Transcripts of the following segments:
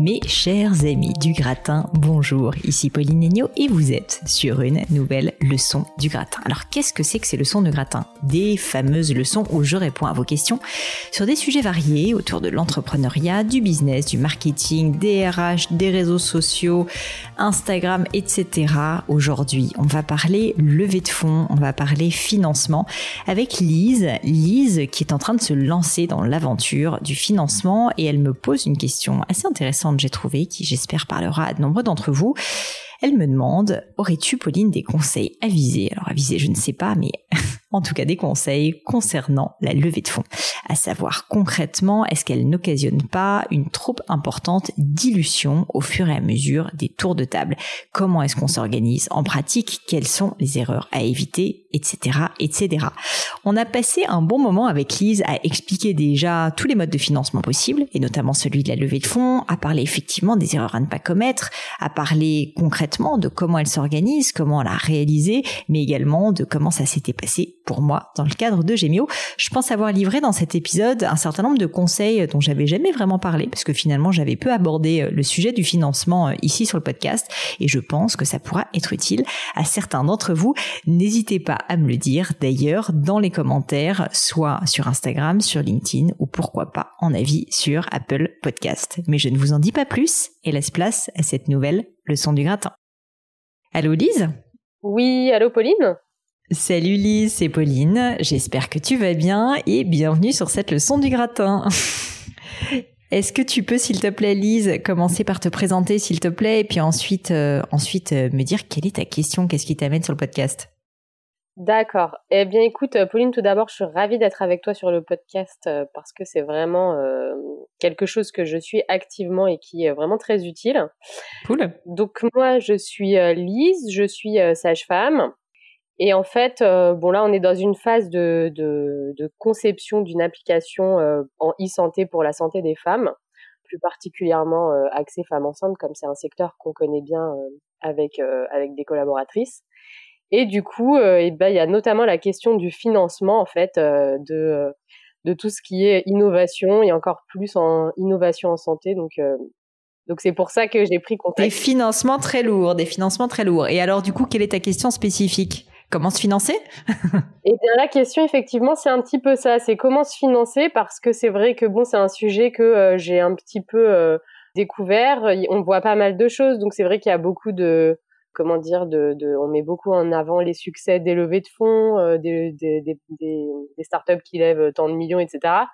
Mes chers amis du gratin, bonjour, ici Pauline Negno et vous êtes sur une nouvelle leçon du gratin. Alors qu'est-ce que c'est que ces leçons de gratin? Des fameuses leçons où je réponds à vos questions sur des sujets variés autour de l'entrepreneuriat, du business, du marketing, des RH, des réseaux sociaux, Instagram, etc. Aujourd'hui, on va parler levée de fonds, on va parler financement avec Lise, Lise qui est en train de se lancer dans l'aventure du financement et elle me pose une question assez intéressante j'ai trouvé, qui j'espère parlera à de nombreux d'entre vous. Elle me demande, aurais-tu, Pauline, des conseils avisés Alors avisés, je ne sais pas, mais en tout cas des conseils concernant la levée de fonds. À savoir concrètement, est-ce qu'elle n'occasionne pas une trop importante dilution au fur et à mesure des tours de table? Comment est-ce qu'on s'organise? En pratique Quelles sont les erreurs à éviter? Etc. etc. On a passé un bon moment avec Lise à expliquer déjà tous les modes de financement possibles, et notamment celui de la levée de fonds, à parler effectivement des erreurs à ne pas commettre, à parler concrètement de comment elle s'organise, comment la réaliser, mais également de comment ça s'était passé pour moi dans le cadre de Gemio. Je pense avoir livré dans cet épisode un certain nombre de conseils dont j'avais jamais vraiment parlé parce que finalement j'avais peu abordé euh, le sujet du financement euh, ici sur le podcast et je pense que ça pourra être utile à certains d'entre vous. N'hésitez pas à me le dire d'ailleurs dans les commentaires, soit sur Instagram, sur LinkedIn ou pourquoi pas en avis sur Apple Podcast. Mais je ne vous en dis pas plus et laisse place à cette nouvelle leçon du gratin. Allô Lise? Oui, allô Pauline? Salut Lise, c'est Pauline. J'espère que tu vas bien et bienvenue sur cette leçon du gratin. Est-ce que tu peux, s'il te plaît, Lise, commencer par te présenter, s'il te plaît, et puis ensuite, euh, ensuite euh, me dire quelle est ta question, qu'est-ce qui t'amène sur le podcast? D'accord. Eh bien, écoute, euh, Pauline, tout d'abord, je suis ravie d'être avec toi sur le podcast parce que c'est vraiment quelque chose que je suis activement et qui est vraiment très utile. Cool. Donc moi, je suis Lise, je suis sage-femme. Et en fait, euh, bon là, on est dans une phase de, de, conception d'une application euh, en e-santé pour la santé des femmes, plus particulièrement euh, axée femmes enceintes, comme c'est un secteur qu'on connaît bien avec avec des collaboratrices. Et du coup, eh ben, il y a notamment la question du financement en fait de de tout ce qui est innovation et encore plus en innovation en santé. Donc donc c'est pour ça que j'ai pris contact. Des financements très lourds, des financements très lourds. Et alors du coup, quelle est ta question spécifique? Comment se financer? Eh bien, la question, effectivement, c'est un petit peu ça. C'est comment se financer? Parce que c'est vrai que bon, c'est un sujet que euh, j'ai un petit peu euh, découvert. On voit pas mal de choses, donc c'est vrai qu'il y a beaucoup de comment dire, de, on met beaucoup en avant les succès des levées de fonds, euh, des, startups qui lèvent tant de millions, etc.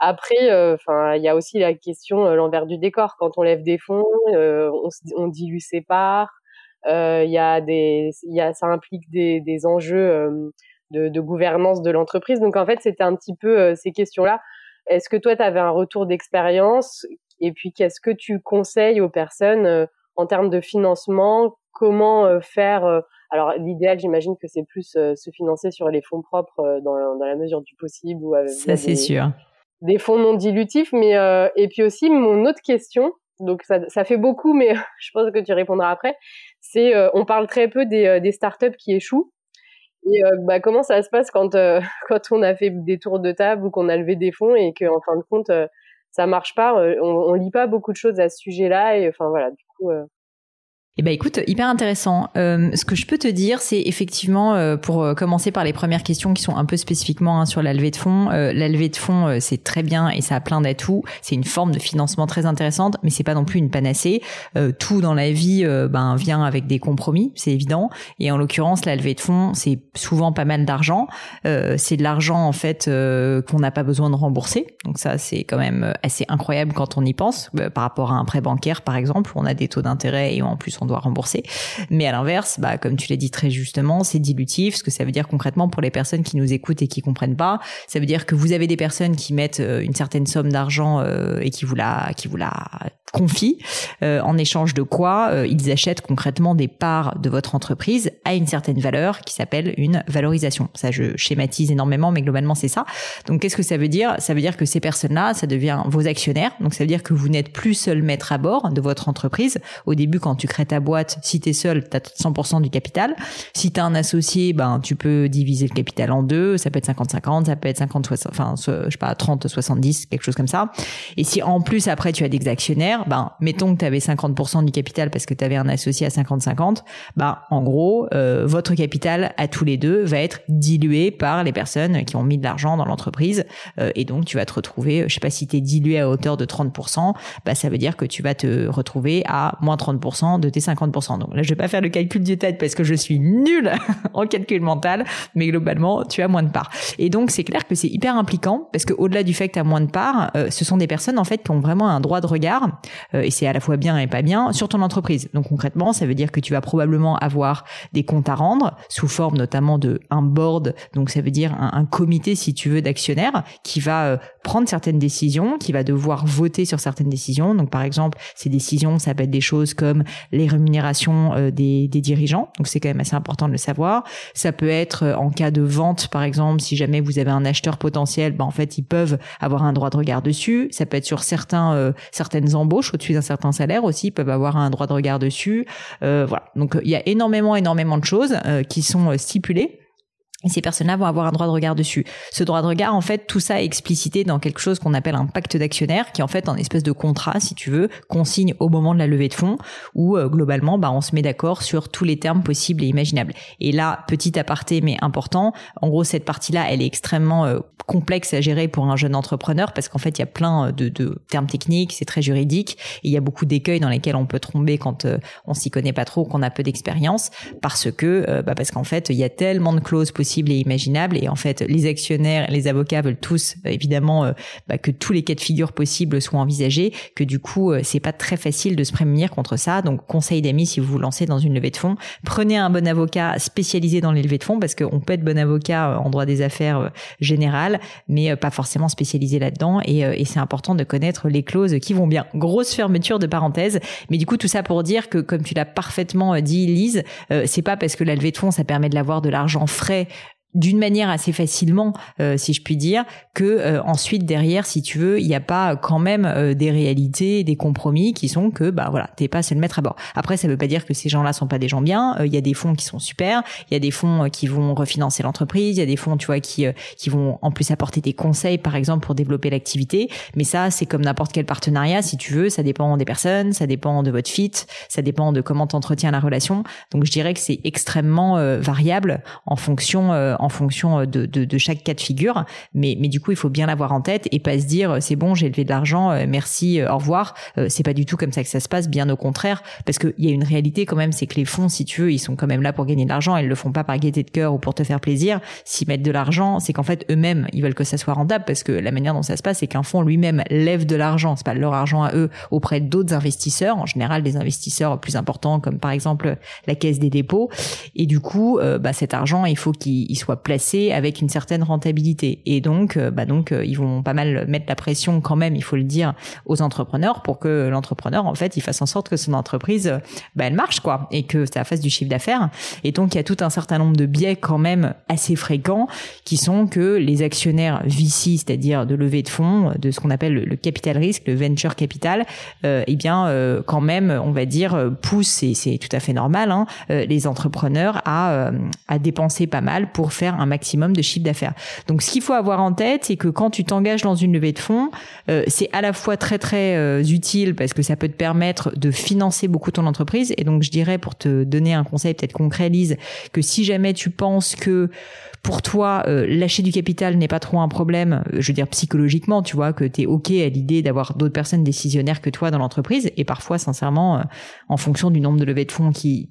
Après, enfin, il y a aussi la question l'envers du décor. Quand on lève des fonds, on, on dilue ses parts. Il y a des, y a, ça implique des, des enjeux de, de, gouvernance de l'entreprise. Donc en fait, c'était un petit peu ces questions-là. Est-ce que toi, tu avais un retour d'expérience? Et puis, qu'est-ce que tu conseilles aux personnes en termes de financement? Comment faire Alors, l'idéal, j'imagine que c'est plus se financer sur les fonds propres dans, dans la mesure du possible. Ou avec Ça, c'est sûr. Des fonds non dilutifs. Mais, et puis aussi, mon autre question, donc ça, ça fait beaucoup, mais je pense que tu répondras après, euh, on parle très peu des, euh, startups qui échouent. Et euh, bah, comment ça se passe quand, on a fait des tours de table ou qu'on a levé des fonds et qu'en fin de compte, ça marche pas on, on lit pas beaucoup de choses à ce sujet-là. Et enfin voilà, du coup, Eh ben écoute, hyper intéressant. Euh, ce que je peux te dire, c'est effectivement, euh, pour euh, commencer par les premières questions qui sont un peu spécifiquement hein, sur la levée de fonds, la levée de fonds, c'est très bien et ça a plein d'atouts. C'est une forme de financement très intéressante, mais c'est pas non plus une panacée. tout dans la vie ben, vient avec des compromis, c'est évident. Et en l'occurrence, la levée de fonds, c'est souvent pas mal d'argent. c'est de l'argent en fait qu'on n'a pas besoin de rembourser. Donc ça, c'est quand même assez incroyable quand on y pense. par rapport à un prêt bancaire, par exemple, on a des taux d'intérêt et en plus on doit rembourser. Mais à l'inverse, bah, comme tu l'as dit très justement, c'est dilutif. Ce que ça veut dire concrètement pour les personnes qui nous écoutent et qui comprennent pas, ça veut dire que vous avez des personnes qui mettent euh, une certaine somme d'argent euh, et qui vous la, qui vous la confient, euh, en échange de quoi ils achètent concrètement des parts de votre entreprise à une certaine valeur qui s'appelle une valorisation. Ça, je schématise énormément, mais globalement, c'est ça. Donc, qu'est-ce que ça veut dire? Ça veut dire que ces personnes-là, ça devient vos actionnaires. Donc, ça veut dire que vous n'êtes plus seul maître à bord de votre entreprise. Au début, quand tu crées ta boîte, si tu es seul, tu as 100% du capital. Si tu as un associé, ben tu peux diviser le capital en deux, ça peut être 50-50, ça peut être 50 60 enfin je sais pas 30 70, quelque chose comme ça. Et si en plus après tu as des actionnaires, ben mettons que tu avais 50% du capital parce que tu avais un associé à 50-50, ben en gros, euh, votre capital à tous les deux va être dilué par les personnes qui ont mis de l'argent dans l'entreprise euh, et donc tu vas te retrouver, je sais pas si tu es dilué à hauteur de 30%, ben ça veut dire que tu vas te retrouver à moins 30% de tes 50%. Donc là, je vais pas faire le calcul du tête parce que je suis nulle en calcul mental, mais globalement, tu as moins de parts. Et donc, c'est clair que c'est hyper impliquant parce que au-delà du fait que tu as moins de parts, euh, ce sont des personnes en fait qui ont vraiment un droit de regard euh, et c'est à la fois bien et pas bien sur ton entreprise. Donc concrètement, ça veut dire que tu vas probablement avoir des comptes à rendre sous forme notamment de un board, donc ça veut dire un, comité si tu veux d'actionnaires qui va euh, prendre certaines décisions, qui va devoir voter sur certaines décisions. Donc par exemple, ces décisions, ça peut être des choses comme les euh, des, dirigeants. Donc c'est quand même assez important de le savoir. Ça peut être euh, en cas de vente, par exemple, si jamais vous avez un acheteur potentiel, ben en fait ils peuvent avoir un droit de regard dessus. Ça peut être sur certains euh, certaines embauches au-dessus d'un certain salaire aussi, ils peuvent avoir un droit de regard dessus. voilà. Donc il y a énormément énormément de choses qui sont stipulées. Et ces personnes-là vont avoir un droit de regard dessus. Ce droit de regard, en fait, tout ça est explicité dans quelque chose qu'on appelle un pacte d'actionnaires, qui est en fait un espèce de contrat, si tu veux, qu'on signe au moment de la levée de fonds, où euh, globalement, bah, on se met d'accord sur tous les termes possibles et imaginables. Et là, petit aparté mais important, en gros, cette partie-là, elle est extrêmement euh, complexe à gérer pour un jeune entrepreneur, parce qu'en fait, il y a plein de, de termes techniques, c'est très juridique, et il y a beaucoup d'écueils dans lesquels on peut tomber quand euh, on s'y connaît pas trop, qu'on a peu d'expérience, parce que, bah, parce qu'en fait, il y a tellement de clauses possibles et imaginable. Et en fait, les actionnaires, les avocats veulent tous euh, évidemment euh, bah, que tous les cas de figure possibles soient envisagés, que du coup, euh, c'est pas très facile de se prémunir contre ça. Donc, conseil d'amis, si vous vous lancez dans une levée de fonds, prenez un bon avocat spécialisé dans les levées de fonds, parce qu'on peut être bon avocat en droit des affaires général, mais pas forcément spécialisé là-dedans. Et, et c'est important de connaître les clauses qui vont bien. Grosse fermeture de parenthèse, mais du coup, tout ça pour dire que, comme tu l'as parfaitement dit, Lise, c'est pas parce que la levée de fonds, ça permet de l'avoir de l'argent frais d'une manière assez facilement, euh, si je puis dire, que euh, ensuite derrière, si tu veux, il n'y a pas quand même euh, des réalités, des compromis qui sont que bah voilà, t'es pas seul mettre à bord. Après, ça veut pas dire que ces gens-là sont pas des gens bien. Il y a des fonds qui sont super, il y a des fonds qui vont refinancer l'entreprise, il y a des fonds, tu vois, qui qui vont en plus apporter des conseils, par exemple, pour développer l'activité. Mais ça, c'est comme n'importe quel partenariat, si tu veux, ça dépend des personnes, ça dépend de votre fit, ça dépend de comment t'entretiens la relation. Donc, je dirais que c'est extrêmement variable en fonction en fonction euh, de, de, de, chaque cas de figure. Mais, mais du coup, il faut bien l'avoir en tête et pas se dire euh, c'est bon, j'ai levé de l'argent, euh, merci, au revoir. c'est pas du tout comme ça que ça se passe, bien au contraire, parce qu'il y a une réalité quand même, c'est que les fonds, si tu veux, ils sont quand même là pour gagner de l'argent. Ils le font pas par gaieté de cœur ou pour te faire plaisir. S'ils mettent de l'argent, c'est qu'en fait eux-mêmes, ils veulent que ça soit rentable, parce que la manière dont ça se passe, c'est qu'un fonds lui-même lève de l'argent, c'est pas leur argent à eux, auprès d'autres investisseurs, en général des investisseurs plus importants comme par exemple la caisse des dépôts. Et du coup, bah, cet argent, il faut qu'il soit placé avec une certaine rentabilité. Et donc, euh, bah donc, euh, ils vont pas mal mettre la pression quand même, il faut le dire, aux entrepreneurs pour que l'entrepreneur, en fait, il fasse en sorte que son entreprise, bah, elle marche, quoi, et que ça fasse du chiffre d'affaires. Et donc, il y a tout un certain nombre de biais quand même assez fréquents qui sont que les actionnaires VC, c'est-à-dire de levée de fonds, de ce qu'on appelle le, capital risque, le venture capital, euh, eh bien, euh, quand même, on va dire, poussent, et c'est tout à fait normal, hein, les entrepreneurs à, à dépenser pas mal pour faire un maximum de chiffre d'affaires. Donc ce qu'il faut avoir en tête, c'est que quand tu t'engages dans une levée de fonds, c'est à la fois très très utile parce que ça peut te permettre de financer beaucoup ton entreprise. Et donc je dirais pour te donner un conseil peut-être concret, Lise, que si jamais tu penses que pour toi, euh, lâcher du capital n'est pas trop un problème, euh, je veux dire psychologiquement, tu vois, que tu es OK à l'idée d'avoir d'autres personnes décisionnaires que toi dans l'entreprise. Et parfois, sincèrement, euh, en fonction du nombre de levées de fonds qui,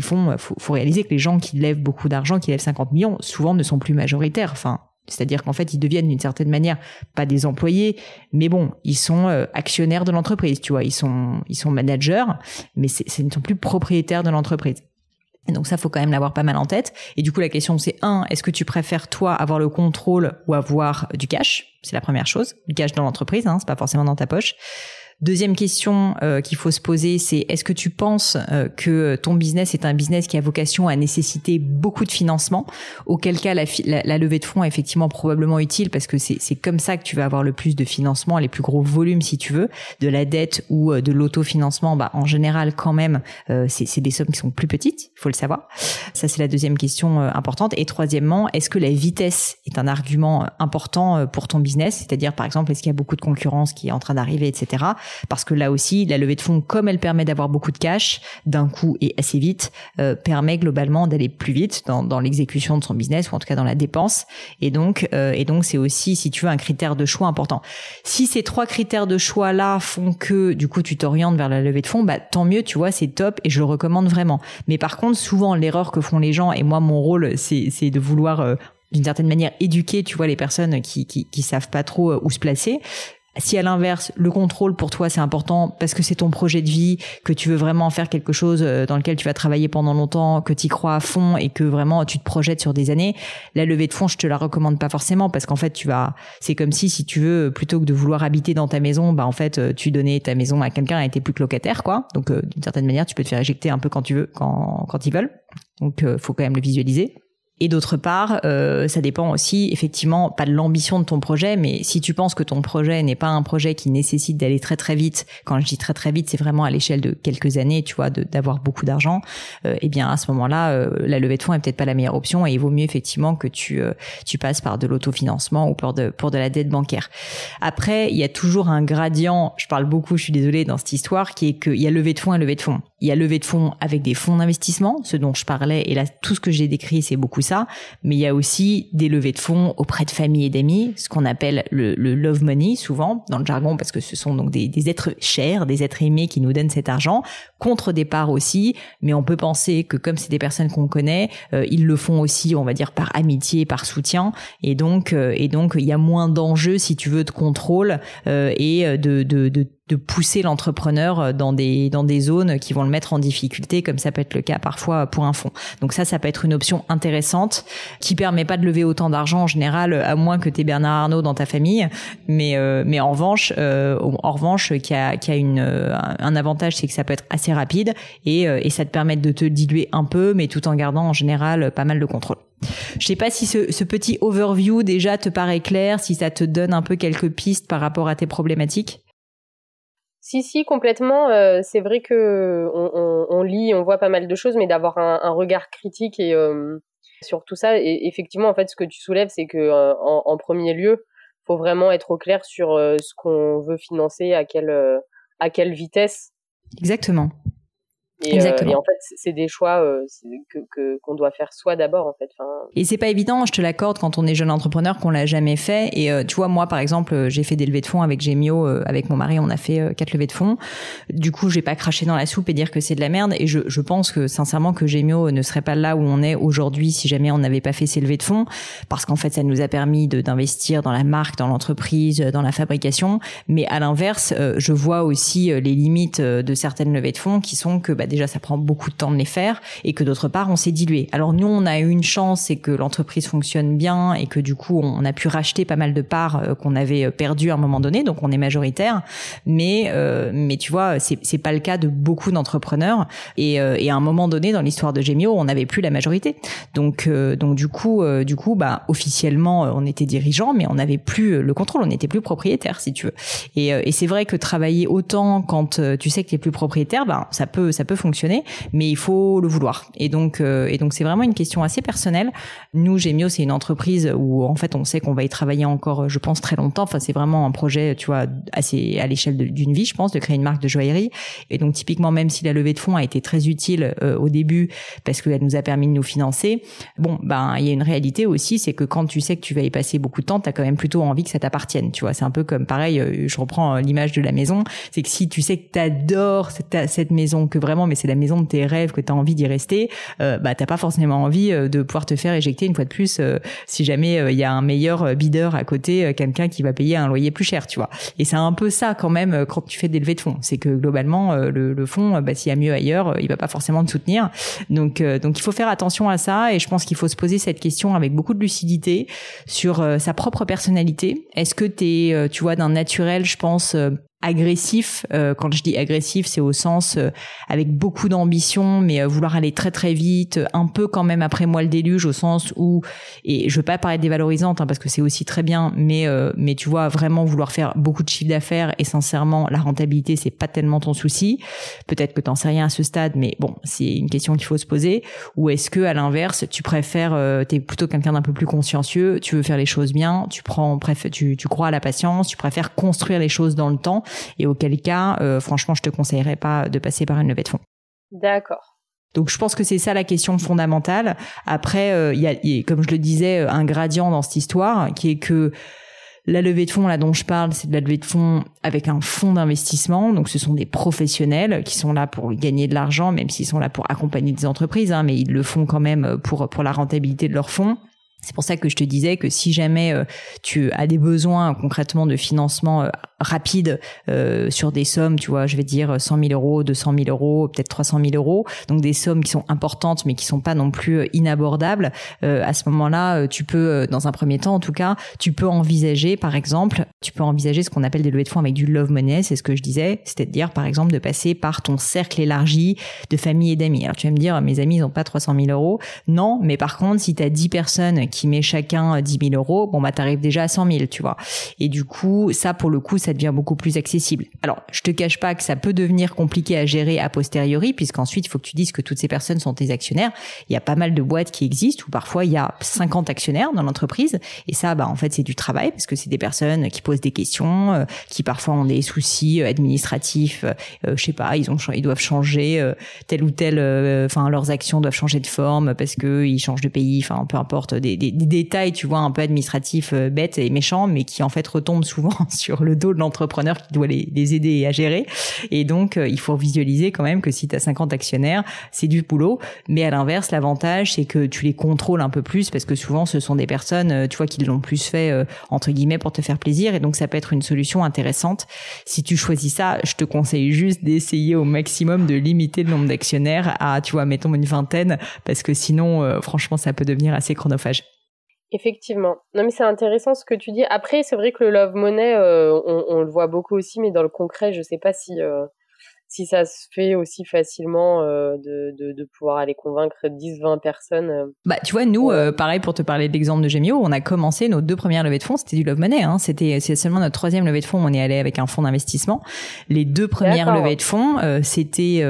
font, faut, faut réaliser que les gens qui lèvent beaucoup d'argent, qui lèvent 50 millions, souvent ne sont plus majoritaires. Enfin, c'est-à-dire qu'en fait, ils deviennent d'une certaine manière pas des employés, mais bon, ils sont actionnaires de l'entreprise, tu vois, ils sont ils sont managers, mais ils ne sont plus propriétaires de l'entreprise. Donc ça, faut quand même l'avoir pas mal en tête. Et du coup, la question c'est un, est-ce que tu préfères toi avoir le contrôle ou avoir du cash? C'est la première chose, du cash dans l'entreprise, hein, c'est pas forcément dans ta poche. Deuxième question euh, qu'il faut se poser, c'est est-ce que tu penses euh, que ton business est un business qui a vocation à nécessiter beaucoup de financement Auquel cas, la, la, levée de fonds est effectivement probablement utile parce que c'est comme ça que tu vas avoir le plus de financement, les plus gros volumes si tu veux, de la dette ou euh, de l'autofinancement. Bah, en général, quand même, c'est des sommes qui sont plus petites, il faut le savoir. Ça, c'est la deuxième question importante. Et troisièmement, est-ce que la vitesse est un argument important pour ton business? C'est-à-dire, par exemple, est-ce qu'il y a beaucoup de concurrence qui est en train d'arriver, etc parce que là aussi, la levée de fonds, comme elle permet d'avoir beaucoup de cash d'un coup et assez vite, euh, permet globalement d'aller plus vite dans, dans l'exécution de son business ou en tout cas dans la dépense. Et donc, euh, et donc c'est aussi, si tu veux, un critère de choix important. Si ces trois critères de choix là font que du coup tu t'orientes vers la levée de fonds, bah tant mieux, tu vois, c'est top et je le recommande vraiment. Mais par contre, souvent l'erreur que font les gens et moi mon rôle c'est de vouloir euh, d'une certaine manière éduquer, tu vois, les personnes qui, qui, qui savent pas trop où se placer. Si à l'inverse, le contrôle pour toi c'est important parce que c'est ton projet de vie, que tu veux vraiment faire quelque chose euh, dans lequel tu vas travailler pendant longtemps, que tu y crois à fond et que vraiment tu te projettes sur des années, la levée de fonds je te la recommande pas forcément parce qu'en fait tu vas, c'est comme si si tu veux plutôt que de vouloir habiter dans ta maison, bah en fait euh, tu donnais ta maison à quelqu'un et t'es plus que locataire quoi. Donc euh, d'une certaine manière tu peux te faire éjecter un peu quand tu veux, quand quand ils veulent. Donc faut quand même le visualiser. Et d'autre part, euh, ça dépend aussi effectivement pas de l'ambition de ton projet, mais si tu penses que ton projet n'est pas un projet qui nécessite d'aller très très vite, quand je dis très très vite, c'est vraiment à l'échelle de quelques années, tu vois, d'avoir beaucoup d'argent, euh, eh bien à ce moment-là, euh, la levée de fonds est peut-être pas la meilleure option et il vaut mieux effectivement que tu euh, tu passes par de l'autofinancement ou pour de pour de la dette bancaire. Après, il y a toujours un gradient. Je parle beaucoup, je suis désolée dans cette histoire, qui est qu'il y a levée de fonds et levée de fonds. Il y a levée de fonds avec des fonds d'investissement, ce dont je parlais, et là tout ce que j'ai décrit, c'est beaucoup mais il y a aussi des levées de fonds auprès de familles et d'amis, ce qu'on appelle le, love money souvent dans le jargon parce que ce sont donc des, êtres chers, des êtres aimés qui nous donnent cet argent contre des parts aussi, mais on peut penser que comme c'est des personnes qu'on connaît, euh, ils le font aussi, on va dire par amitié, par soutien, et donc euh, et donc il y a moins d'enjeux si tu veux de contrôle euh, et de, de de pousser l'entrepreneur dans des dans des zones qui vont le mettre en difficulté comme ça peut être le cas parfois pour un fonds. Donc ça ça peut être une option intéressante qui permet pas de lever autant d'argent en général à moins que tu Bernard Arnault dans ta famille mais euh, mais en revanche euh, en revanche qui a qui a une un avantage c'est que ça peut être assez rapide et euh, et ça te permet de te diluer un peu mais tout en gardant en général pas mal de contrôle. Je sais pas si ce, ce petit overview déjà te paraît clair, si ça te donne un peu quelques pistes par rapport à tes problématiques. Si, si, complètement. Euh, c'est vrai que on, lit, on voit pas mal de choses, mais d'avoir un, regard critique et euh, sur tout ça. Et effectivement, en fait, ce que tu soulèves, c'est que euh, en, premier lieu, faut vraiment être au clair sur ce qu'on veut financer, à quelle à quelle vitesse. Exactement. Et, Exactement. Euh, et en fait, c'est des choix euh, que qu'on doit faire soi d'abord en fait. Enfin... Et c'est pas évident, je te l'accorde, quand on est jeune entrepreneur, qu'on l'a jamais fait. Et euh, tu vois, moi par exemple, j'ai fait des levées de fonds avec Gemio, avec mon mari, on a fait quatre levées de fonds. Du coup, j'ai pas craché dans la soupe et dire que c'est de la merde. Et je, je pense que sincèrement que Gemio ne serait pas là où on est aujourd'hui si jamais on n'avait pas fait ces levées de fonds, parce qu'en fait, ça nous a permis d'investir dans la marque, dans l'entreprise, dans la fabrication. Mais à l'inverse, je vois aussi les limites de certaines levées de fonds qui sont que bah, bah, déjà ça prend beaucoup de temps de les faire et que d'autre part on s'est dilué. Alors nous on a eu une chance c'est que l'entreprise fonctionne bien et que du coup on a pu racheter pas mal de parts euh, qu'on avait euh, perdues à un moment donné donc on est majoritaire mais euh, mais tu vois c'est c'est pas le cas de beaucoup d'entrepreneurs et, et à un moment donné dans l'histoire de Gemio on n'avait plus la majorité. Donc donc du coup du coup bah officiellement on était dirigeant mais on n'avait plus le contrôle, on n'était plus propriétaire si tu veux. Et, et c'est vrai que travailler autant quand tu sais que tu es plus propriétaire, bah ça peut ça peut fonctionner, mais il faut le vouloir. Et donc, euh, et donc c'est vraiment une question assez personnelle. Nous, Gemio, c'est une entreprise où en fait on sait qu'on va y travailler encore, je pense, très longtemps. Enfin, c'est vraiment un projet, tu vois, assez à l'échelle d'une vie, je pense, de créer une marque de joaillerie. Et donc typiquement, même si la levée de fonds a été très utile euh, au début parce qu'elle nous a permis de nous financer, bon, ben il y a une réalité aussi, c'est que quand tu sais que tu vas y passer beaucoup de temps, tu as quand même plutôt envie que ça t'appartienne. Tu vois, c'est un peu comme pareil. Euh, je reprends l'image de la maison, c'est que si tu sais que tu adores cette, cette maison, que vraiment, mais c'est la maison de tes rêves, que tu as envie d'y rester, euh, bah t'as pas forcément envie euh, de pouvoir te faire éjecter une fois de plus euh, si jamais il y a un meilleur bideur à côté, quelqu'un qui va payer un loyer plus cher, tu vois. Et c'est un peu ça quand même quand tu fais des levées de fonds, c'est que globalement le, le fonds, bah, s'il y a mieux ailleurs, il va pas forcément te soutenir. Donc donc il faut faire attention à ça et je pense qu'il faut se poser cette question avec beaucoup de lucidité sur sa propre personnalité. Est-ce que t'es, tu vois, d'un naturel, je pense agressif. Euh, quand je dis agressif, c'est au sens euh, avec beaucoup d'ambition, mais euh, vouloir aller très très vite, un peu quand même après moi le déluge, au sens où et je veux pas parler dévalorisante hein, parce que c'est aussi très bien, mais mais tu vois vraiment vouloir faire beaucoup de chiffre d'affaires et sincèrement la rentabilité c'est pas tellement ton souci. Peut-être que t'en sais rien à ce stade, mais bon c'est une question qu'il faut se poser. Ou est-ce que à l'inverse tu préfères, t'es plutôt quelqu'un d'un peu plus consciencieux, tu veux faire les choses bien, tu prends, tu tu crois à la patience, tu préfères construire les choses dans le temps et auquel cas, euh, franchement, je te conseillerais pas de passer par une levée de fonds. D'accord. Donc je pense que c'est ça la question fondamentale. Après, euh, il y, a, comme je le disais, un gradient dans cette histoire qui est que la levée de fonds là dont je parle, c'est de la levée de fonds avec un fonds d'investissement. Donc ce sont des professionnels qui sont là pour gagner de l'argent, même s'ils sont là pour accompagner des entreprises, hein, mais ils le font quand même pour pour la rentabilité de leur fonds. C'est pour ça que je te disais que si jamais euh, tu as des besoins concrètement de financement euh, rapide euh, sur des sommes, tu vois, je vais dire 100 000 euros, 200 000 euros, peut-être 300 000 euros, donc des sommes qui sont importantes mais qui sont pas non plus inabordables. à ce moment-là, tu peux, dans un premier temps en tout cas, tu peux envisager, par exemple, tu peux envisager ce qu'on appelle des levées de fonds avec du love money, c'est ce que je disais, c'est-à-dire par exemple de passer par ton cercle élargi de famille et d'amis. Alors tu vas me dire, mes amis ils ont pas 300 000 euros, non, mais par contre si tu as 10 personnes qui met chacun 10 000 euros, bon bah t'arrives déjà à 100 000, tu vois. Et du coup, ça pour le coup, ça devient beaucoup plus accessible. Alors, je te cache pas que ça peut devenir compliqué à gérer a posteriori, puisqu'ensuite il faut que tu dises que toutes ces personnes sont tes actionnaires. Il y a pas mal de boîtes qui existent où parfois il y a 50 actionnaires dans l'entreprise, et ça, bah en fait c'est du travail parce que c'est des personnes qui posent des questions, euh, qui parfois ont des soucis euh, administratifs, euh, je sais pas, ils ont ils doivent changer euh, tel ou tel, enfin leurs actions doivent changer de forme parce que ils changent de pays, enfin peu importe des, des, des détails, tu vois, un peu administratifs, euh, bêtes et méchants, mais qui en fait retombent souvent sur le dos l'entrepreneur qui doit les, aider à gérer. Et donc, euh, il faut visualiser quand même que si tu as 50 actionnaires, c'est du boulot. Mais à l'inverse, l'avantage, c'est que tu les contrôles un peu plus parce que souvent, ce sont des personnes, euh, tu vois, qui l'ont plus fait, entre guillemets, pour te faire plaisir. Et donc, ça peut être une solution intéressante. Si tu choisis ça, je te conseille juste d'essayer au maximum de limiter le nombre d'actionnaires à, tu vois, mettons une vingtaine, parce que sinon, franchement, ça peut devenir assez chronophage. Effectivement. Non, mais c'est intéressant ce que tu dis. Après, c'est vrai que le love money, euh, on, on, le voit beaucoup aussi, mais dans le concret, je sais pas si euh, si ça se fait aussi facilement euh, de, de, de, pouvoir aller convaincre 10, 20 personnes. Euh. Bah, tu vois, nous, euh, pareil pour te parler de l'exemple de Gemio, on a commencé nos deux premières levées de fonds, c'était du Love Money. Hein. C'était c'est seulement notre troisième levée de fonds, on est allé avec un fonds d'investissement. Les deux premières levées de fonds, c'était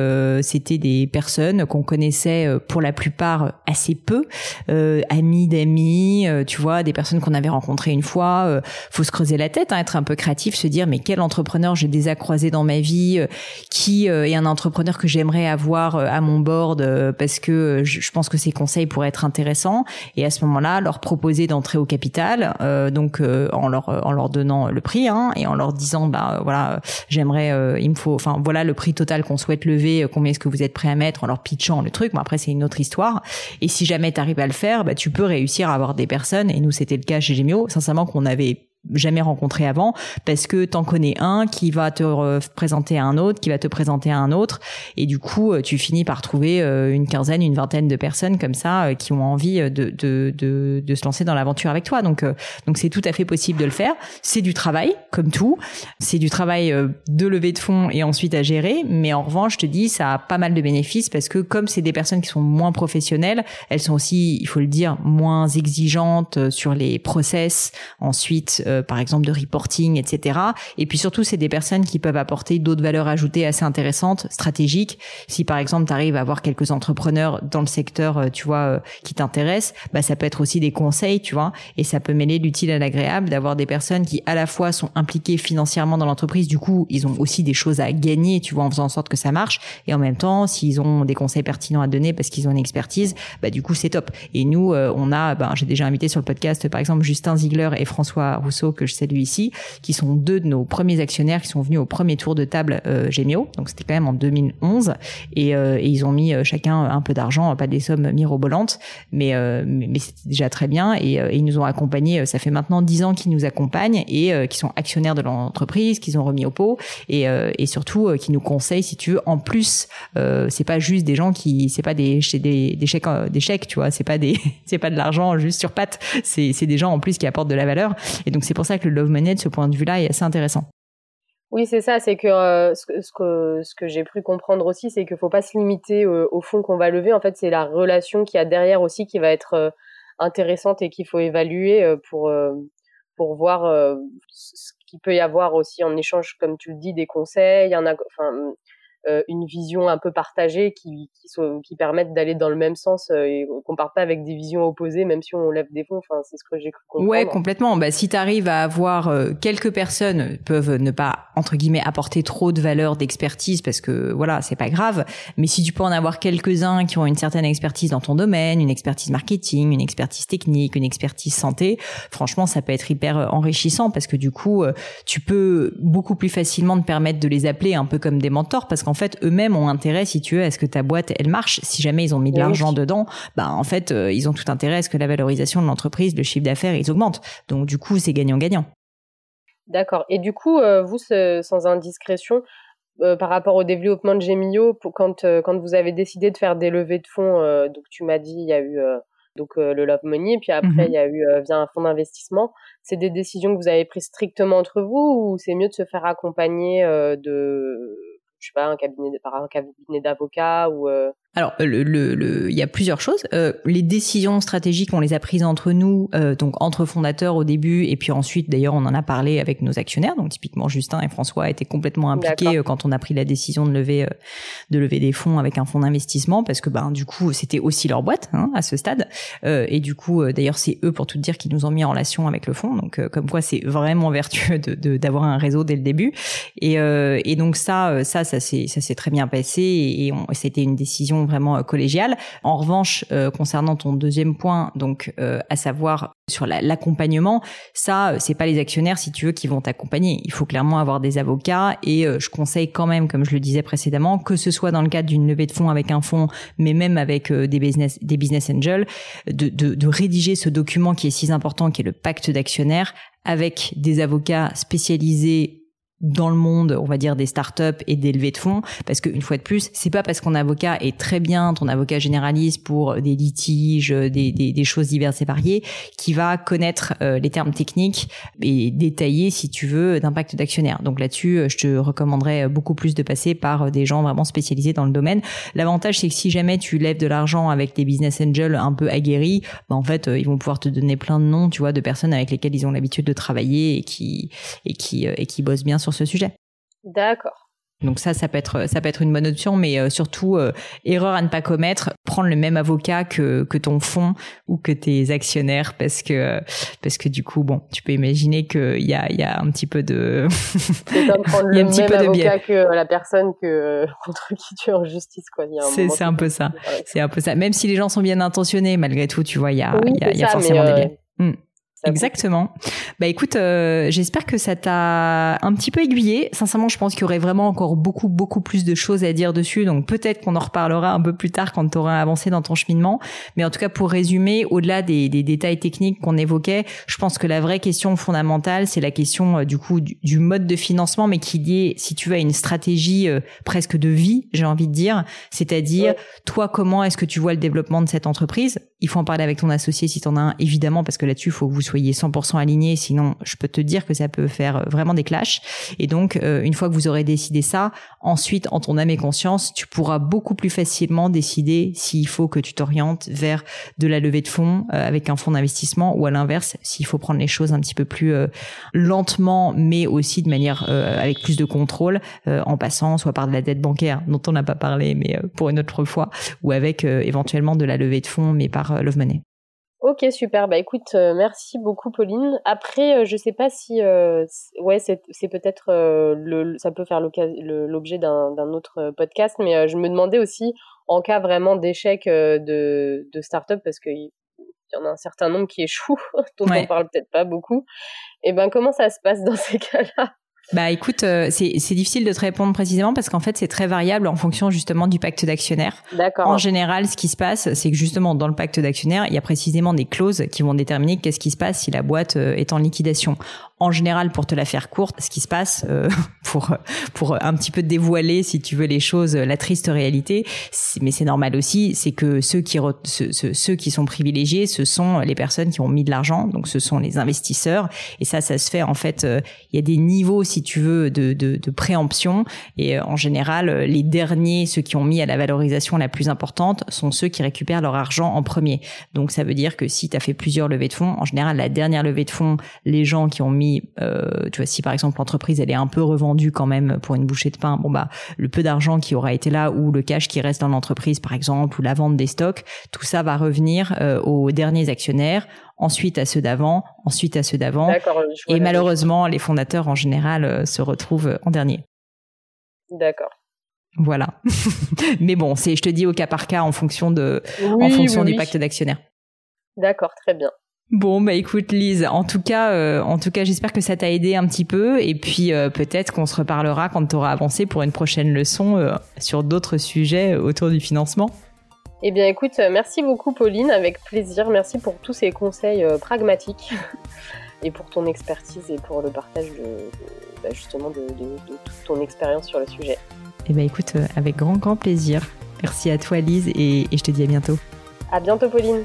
c'était des personnes qu'on connaissait pour la plupart assez peu, amis d'amis, tu vois, des personnes qu'on avait rencontrées une fois. faut se creuser la tête, hein, être un peu créatif, se dire mais quel entrepreneur j'ai déjà croisé dans ma vie qui qui euh, est un entrepreneur que j'aimerais avoir euh, à mon board euh, parce que je pense que ses conseils pourraient être intéressants. Et à ce moment-là leur proposer d'entrer au capital donc en leur en leur donnant le prix hein, et en leur disant bah voilà j'aimerais il me faut enfin voilà le prix total qu'on souhaite lever combien est-ce que vous êtes prêt à mettre en leur pitchant le truc. Bon après c'est une autre histoire. Et si jamais tu arrives à le faire bah tu peux réussir à avoir des personnes. Et nous c'était le cas chez Gemio. Sincèrement qu'on avait jamais rencontré avant parce que t'en connais un qui va te présenter à un autre qui va te présenter à un autre. Et du coup euh, tu finis par trouver euh, une quinzaine une vingtaine de personnes comme ça euh, qui ont envie de de, de, de se lancer dans l'aventure avec toi. Donc donc c'est tout à fait possible de le faire. C'est du travail comme tout. C'est du travail de lever de fonds et ensuite à gérer. Mais en revanche je te dis ça a pas mal de bénéfices parce que comme c'est des personnes qui sont moins professionnelles elles sont aussi il faut le dire moins exigeantes sur les process. Ensuite par exemple de reporting, etc. Et puis surtout, c'est des personnes qui peuvent apporter d'autres valeurs ajoutées assez intéressantes, stratégiques. Si par exemple, tu arrives à avoir quelques entrepreneurs dans le secteur, tu vois, qui t'intéressent, bah ça peut être aussi des conseils, tu vois, et ça peut mêler l'utile à l'agréable d'avoir des personnes qui à la fois sont impliquées financièrement dans l'entreprise, du coup, ils ont aussi des choses à gagner, tu vois, en faisant en sorte que ça marche, et en même temps, s'ils ont des conseils pertinents à donner parce qu'ils ont une expertise, bah du coup, c'est top. Et nous, euh, on a, ben, j'ai déjà invité sur le podcast, par exemple, Justin Ziegler et François Rousseau, que je salue ici, qui sont deux de nos premiers actionnaires qui sont venus au premier tour de table euh, Gémio, donc c'était quand même en 2011, et, euh, et ils ont mis chacun un peu d'argent, pas des sommes mirobolantes, mais mais, c'était déjà très bien, et, ils nous ont accompagnés. Ça fait maintenant dix ans qu'ils nous accompagnent et qui sont actionnaires de l'entreprise, qu'ils ont remis au pot, et, et surtout qui nous conseillent, si tu veux. En plus, c'est pas juste des gens qui, c'est pas des, des, des chèques, des chèques, tu vois, c'est pas des, c'est pas de l'argent juste sur patte. C'est, c'est des gens en plus qui apportent de la valeur. Et donc c'est pour ça que le love money de ce point de vue-là est assez intéressant. Oui, c'est ça. C'est euh, ce que ce que j'ai pu comprendre aussi, c'est qu'il faut pas se limiter euh, au fonds qu'on va lever. En fait, c'est la relation qu'il y a derrière aussi qui va être euh, intéressante et qu'il faut évaluer pour pour voir ce qu'il peut y avoir aussi en échange, comme tu le dis, des conseils, un, enfin euh, une vision un peu partagée qui, qui, qui permettent d'aller dans le même sens euh, et qu'on parte pas avec des visions opposées, même si on lève des fonds. Enfin, c'est ce que j'ai cru comprendre. Ouais, complètement. Bah, si tu arrives à avoir euh, quelques personnes peuvent ne pas entre guillemets apporter trop de valeur d'expertise parce que voilà, c'est pas grave. Mais si tu peux en avoir quelques-uns qui ont une certaine expertise dans ton domaine, une expertise marketing, une expertise technique, une expertise santé, franchement, ça peut être hyper enrichissant parce que du coup, tu peux beaucoup plus facilement te permettre de les appeler un peu comme des mentors parce qu'en en fait, eux-mêmes ont intérêt, si tu veux, à ce que ta boîte, elle marche. Si jamais ils ont mis de l'argent dedans, bah, en fait, euh, ils ont tout intérêt à ce que la valorisation de l'entreprise, le chiffre d'affaires, ils augmentent. Donc, du coup, c'est gagnant-gagnant. D'accord. Et du coup, euh, vous, sans indiscrétion, euh, par rapport au développement de Gemio, quand, quand vous avez décidé de faire des levées de fonds, donc tu m'as dit, il y a eu donc le Love Money, puis après, mhm. il y a eu via un fonds d'investissement. C'est des décisions que vous avez prises strictement entre vous ou c'est mieux de se faire accompagner de je sais pas, un cabinet, par un cabinet d'avocats ou euh, alors, le, le, il y a plusieurs choses. Euh, les décisions stratégiques, on les a prises entre nous, euh, donc entre fondateurs au début, et puis ensuite, d'ailleurs, on en a parlé avec nos actionnaires. Donc, typiquement, Justin et François étaient complètement impliqués euh, quand on a pris la décision de lever, euh, de lever des fonds avec un fonds d'investissement, parce que, ben, du coup, c'était aussi leur boîte hein, à ce stade. Euh, et du coup, d'ailleurs, c'est eux, pour tout dire, qui nous ont mis en relation avec le fonds. Donc, comme quoi, c'est vraiment vertueux de d'avoir un réseau dès le début. Et, et donc ça, ça, ça s'est ça s'est très bien passé, et, et c'était une décision vraiment euh, collégiale. En revanche, euh, concernant ton deuxième point, donc euh, à savoir sur l'accompagnement, ça c'est pas les actionnaires si tu veux qui vont t'accompagner. Il faut clairement avoir des avocats et je conseille quand même, comme je le disais précédemment, que ce soit dans le cadre d'une levée de fonds avec un fonds, mais même avec des business des business angels, de, de rédiger ce document qui est si important, qui est le pacte d'actionnaires, avec des avocats spécialisés dans le monde, on va dire des startups et des levées de fonds, parce qu'une fois de plus, c'est pas parce qu'on avocat est très bien, ton avocat généraliste pour des litiges, des, des, des choses diverses et variées, qui va connaître euh, les termes techniques et détaillés, si tu veux, d'impact d'actionnaire. Donc là-dessus, euh, je te recommanderais beaucoup plus de passer par des gens vraiment spécialisés dans le domaine. L'avantage, c'est que si jamais tu lèves de l'argent avec des business angels un peu aguerris, bah en fait, euh, ils vont pouvoir te donner plein de noms, tu vois, de personnes avec lesquelles ils ont l'habitude de travailler et qui et qui et qui bossent bien sur ce sujet. D'accord. Donc ça, ça peut être, ça peut être une bonne option, mais euh, surtout euh, erreur à ne pas commettre, prendre le même avocat que que ton fonds ou que tes actionnaires, parce que parce que du coup, bon, tu peux imaginer qu'il y a il y a un petit peu de c'est comme prendre le même avocat que la personne que contre qui tu es en justice, quoi. C'est c'est un peu ça, c'est un peu ça. Même si les gens sont bien intentionnés, malgré tout, tu vois, il y a il y a, forcément des biais. Hmm. Exactement. Bah écoute, euh, j'espère que ça t'a un petit peu aiguillé. Sincèrement, je pense qu'il y aurait vraiment encore beaucoup beaucoup plus de choses à dire dessus. Donc peut-être qu'on en reparlera un peu plus tard quand tu auras avancé dans ton cheminement. Mais en tout cas, pour résumer, au-delà des, des, détails techniques qu'on évoquait, je pense que la vraie question fondamentale, c'est la question euh, du coup du, mode de financement, mais qui est, si tu veux, à une stratégie euh, presque de vie, j'ai envie de dire. C'est-à-dire, toi, comment est-ce que tu vois le développement de cette entreprise? Il faut en parler avec ton associé si tu en as un, évidemment, parce que là-dessus, il faut que vous soyez soyez 100% aligné, sinon je peux te dire que ça peut faire vraiment des clashs. Et donc, une fois que vous aurez décidé ça, ensuite, en ton âme et conscience, tu pourras beaucoup plus facilement décider s'il faut que tu t'orientes vers de la levée de fonds avec un fonds d'investissement ou à l'inverse, s'il faut prendre les choses un petit peu plus lentement, mais aussi de manière avec plus de contrôle, en passant soit par de la dette bancaire dont on n'a pas parlé, mais pour une autre fois, ou avec éventuellement de la levée de fonds, mais par Love Money. Ok, super. Bah écoute, euh, merci beaucoup, Pauline. Après, euh, je sais pas si, euh, ouais, c'est, peut-être le, ça peut faire l'objet d'un, autre podcast, mais je me demandais aussi, en cas vraiment d'échec de, de start-up, parce qu'il y en a un certain nombre qui échouent, dont on parle peut-être pas beaucoup. Et eh ben, comment ça se passe dans ces cas-là? Bah écoute, euh, c'est difficile de te répondre précisément parce qu'en fait c'est très variable en fonction justement du pacte d'actionnaire. D'accord. En général, ce qui se passe, c'est que justement dans le pacte d'actionnaire, il y a précisément des clauses qui vont déterminer qu'est-ce qui se passe si la boîte euh, est en liquidation. En général, pour te la faire courte, ce qui se passe, euh, pour pour un petit peu dévoiler, si tu veux, les choses, la triste réalité, mais c'est normal aussi, c'est que ceux qui ceux, qui sont privilégiés, ce sont les personnes qui ont mis de l'argent, donc ce sont les investisseurs, et ça, ça se fait en fait. Il y a des niveaux, si tu veux, de, de, de préemption, et en général, les derniers, ceux qui ont mis à la valorisation la plus importante, sont ceux qui récupèrent leur argent en premier. Donc ça veut dire que si tu as fait plusieurs levées de fonds, en général, la dernière levée de fonds, les gens qui ont mis euh, tu vois, si par exemple l'entreprise elle est un peu revendue quand même pour une bouchée de pain, bon bah le peu d'argent qui aura été là ou le cash qui reste dans l'entreprise par exemple ou la vente des stocks, tout ça va revenir euh, aux derniers actionnaires, ensuite à ceux d'avant, ensuite à ceux d'avant. Et malheureusement, les fondateurs en général euh, se retrouvent en dernier. D'accord. Voilà. Mais bon, c'est, je te dis au cas par cas en fonction de, en fonction du pacte d'actionnaires. D'accord, très bien. Bon bah écoute Lise, en tout cas, euh, en tout cas, j'espère que ça t'a aidé un petit peu et puis euh, peut-être qu'on se reparlera quand tu auras avancé pour une prochaine leçon euh, sur d'autres sujets autour du financement. Eh bien écoute, merci beaucoup Pauline, avec plaisir. Merci pour tous ces conseils pragmatiques et pour ton expertise et pour le partage de, bah, justement de, toute ton expérience sur le sujet. Eh bien écoute, avec grand grand plaisir. Merci à toi Lise et, et je te dis à bientôt. À bientôt Pauline.